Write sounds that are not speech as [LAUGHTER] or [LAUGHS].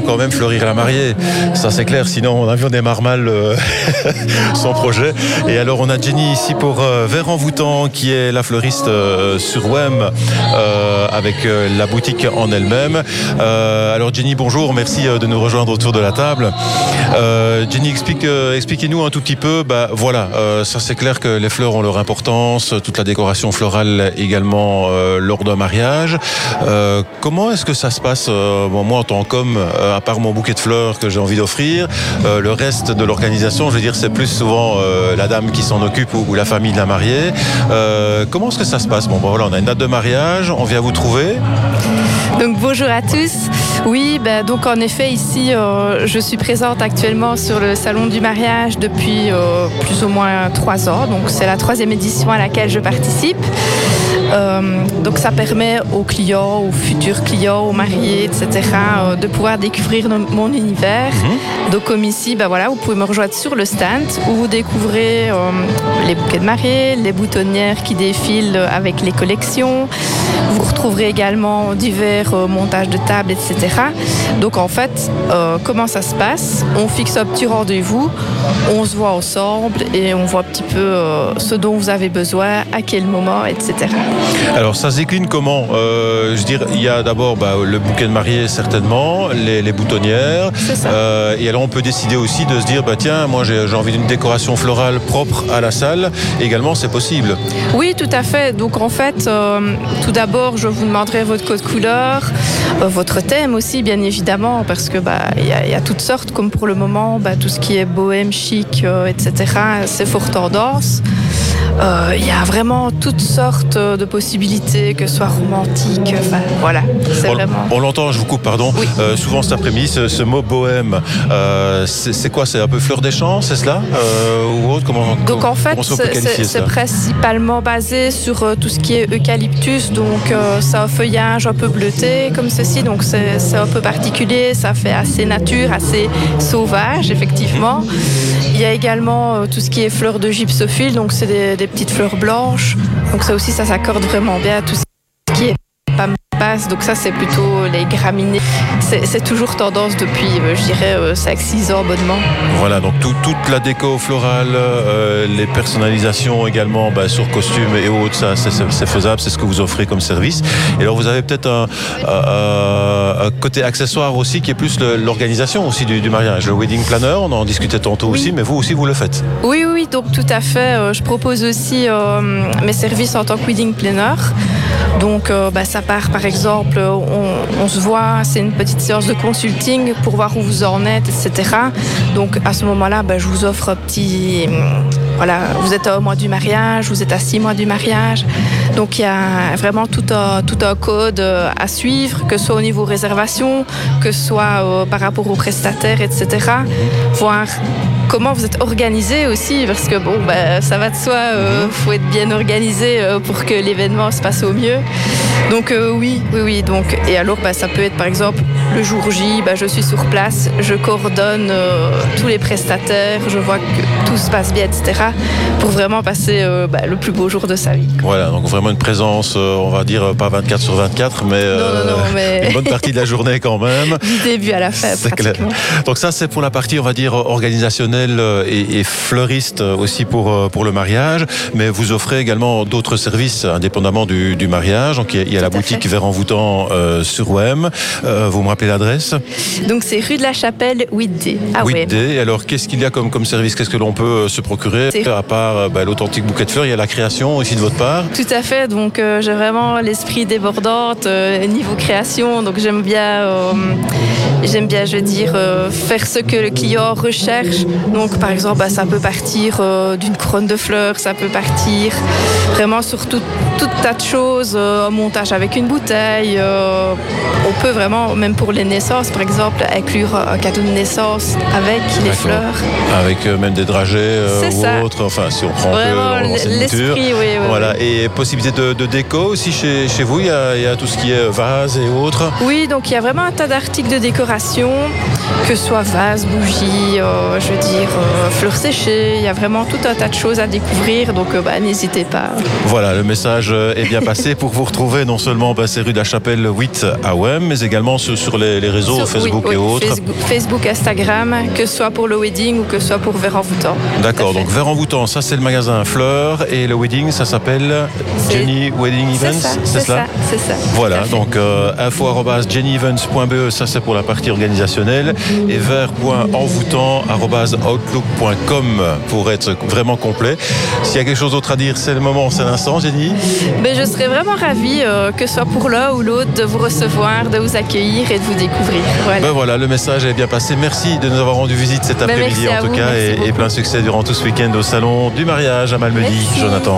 quand même fleurir la mariée, ça c'est clair, sinon on a vu on démarre mal euh, [LAUGHS] son projet. Et alors on a Jenny ici pour euh, Vert Envoûtant qui est la fleuriste euh, sur WEM avec la boutique en elle-même. alors Jenny, bonjour, merci de nous rejoindre autour de la table. Jenny, explique, expliquez-nous un tout petit peu, bah, voilà, ça c'est clair que les fleurs ont leur importance, toute la décoration florale également lors d'un mariage. comment est-ce que ça se passe, moi en tant qu'homme euh, à part mon bouquet de fleurs que j'ai envie d'offrir, euh, le reste de l'organisation, je veux dire, c'est plus souvent euh, la dame qui s'en occupe ou, la famille de la mariée. comment est-ce que ça se passe? Bon, voilà, on a une date de mariage, on vient vous trouver. [LAUGHS] Donc bonjour à tous. Oui, ben, donc en effet ici, je suis présente actuellement sur le salon du mariage depuis plus ou moins trois ans. Donc c'est la troisième édition à laquelle je participe. Euh, donc ça permet aux clients, aux futurs clients, aux mariés, etc., euh, de pouvoir découvrir mon univers. Mhm. Donc comme ici, bah voilà, vous pouvez me rejoindre sur le stand où vous découvrez euh, les bouquets de mariée, les boutonnières qui défilent avec les collections. Vous retrouverez également divers montages de tables, etc. Donc en fait, comment ça se passe? On fixe un petit rendez-vous, on se voit ensemble et on voit un petit peu ce dont vous avez besoin, à quel moment, etc. Alors ça se décline comment? Euh, Je veux dire, il y a d'abord bah, le bouquet de mariée certainement, les, boutonnières. Euh, et alors on peut décider aussi de se dire, bah tiens, moi j'ai envie d'une décoration florale propre à la salle. Également, c'est possible. Oui, tout à fait. Donc en fait, euh, tout d'abord, je vous demanderai votre code couleur, votre thème aussi, bien évidemment, parce que bah y, a toutes sortes, comme pour le moment, bah, tout ce qui est bohème, chic, etc. C'est fort tendance. Euh, il y a vraiment toutes sortes de possibilités, que ce soit romantique. Enfin, voilà. On, vraiment... on l'entend, je vous coupe, pardon. Euh, souvent cet après-midi, ce, mot bohème, euh, c'est quoi? C'est un peu fleur des champs, c'est cela? Ou autre? Comment, Donc en fait, c'est principalement basé sur tout ce qui est eucalyptus. Donc c'est un feuillage un peu bleuté comme ceci. Donc c'est un peu particulier. Ça fait assez nature, assez sauvage, effectivement. Il y a également tout ce qui est fleurs de gypsophile. Donc c'est des, des petites fleurs blanches. Donc ça aussi, ça s'accorde vraiment bien à tout pas passe. Donc ça, c'est plutôt les graminées. C'est toujours tendance depuis, euh, je dirais, 5-6 euh, ans bonnement. Voilà, donc toute la déco florale, euh, les personnalisations également bah, sur costumes et autres, ça c'est faisable, c'est ce que vous offrez comme service. Et alors vous avez peut-être un, côté accessoire aussi qui est plus l'organisation aussi du, mariage, le wedding planner, on en discutait tantôt aussi, mais vous aussi vous le faites. Oui, oui, donc tout à fait. je propose aussi mes services en tant que wedding planner. Donc bah, ça part par exemple, on, se voit, c'est une petite séance de consulting pour voir où vous en êtes, etc. Donc à ce moment-là, ben, je vous offre un petit... Voilà, vous êtes au mois du mariage, vous êtes à six mois du mariage. Donc il y a vraiment tout un, tout un code à suivre, que ce soit au niveau réservation, que ce soit euh, par rapport aux prestataires, etc. Voir comment vous êtes organisé aussi, parce que bon, bah, ça va de soi, il euh, faut être bien organisé euh, pour que l'événement se passe au mieux. Donc euh, oui, oui, oui. Donc, et alors, bah, ça peut être par exemple le jour J, bah, je suis sur place, je coordonne tous les prestataires, je vois que tout se passe bien, etc. Pour vraiment passer bah, le plus beau jour de sa vie. Voilà, donc vraiment une présence, on va dire pas 24 sur 24, mais, une bonne partie de la journée quand même. [LAUGHS] Du début à la fin. C'est clair. Donc ça, c'est pour la partie, on va dire, organisationnelle euh, et, fleuriste aussi pour, euh, pour le mariage, mais vous offrez également d'autres services indépendamment du, mariage. Donc il y a, la boutique Vert Envoûtant euh, sur WEM. vous me rappelez l'adresse? Donc c'est rue de la Chapelle 8D. Ah 8D. Alors qu'est-ce qu'il y a comme, comme service? Qu'est-ce que l'on peut se procurer? À part bah, l'authentique bouquet de fleurs, il y a la création aussi de votre part? Tout à fait. Donc j'ai vraiment l'esprit débordante niveau création. Donc j'aime bien, j'aime bien, je veux dire, faire ce que le client recherche. Donc par exemple, bah, ça peut partir euh, d'une couronne de fleurs, ça peut partir vraiment sur tout, tas de choses, euh, un montage avec une bouteille. Euh, on peut vraiment, même pour les naissances par exemple, inclure un cadeau de naissance avec les fleurs. Avec même des dragées ou autres, enfin si on prend vraiment l'esprit, oui, Voilà, et possibilité de, déco aussi chez, vous, il y, a, tout ce qui est vase et autres. Oui, donc il y a vraiment un tas d'articles de décoration que ce soit vase, bougies, euh, je veux euh, fleurs séchées. Il y a vraiment tout un tas de choses à découvrir, donc euh, bah, n'hésitez pas. Voilà, le message est bien passé pour vous retrouver non seulement bah, c'est rue de la Chapelle 8 à Wem, mais également sur, les, les, réseaux Sur- Facebook oui, et oui, autres. Facebook, Facebook, Instagram, que ce soit pour le wedding ou que ce soit pour verre envoûtant. D'accord, donc envoûtant, ça c'est le magasin Fleurs et le wedding, ça s'appelle Jenny Wedding Events, c'est cela ça, c'est ça. Voilà, donc euh, info arobase jennyevents.be, ça c'est pour la partie organisationnelle, et vers.envoûtant arobase outlook.com pour être vraiment complet. S'il y a quelque chose d'autre à dire, c'est le moment, c'est l'instant, Jenny. Mais je serais vraiment ravie, euh, que ce soit pour l'un ou l'autre, de vous recevoir, de vous accueillir et de vous découvrir. Voilà. Ben voilà, le message est bien passé. Merci de nous avoir rendu visite cet Ben, après-midi en tout vous, cas, et, et plein succès durant tout ce week-end au salon du mariage à Malmedy. Jonathan.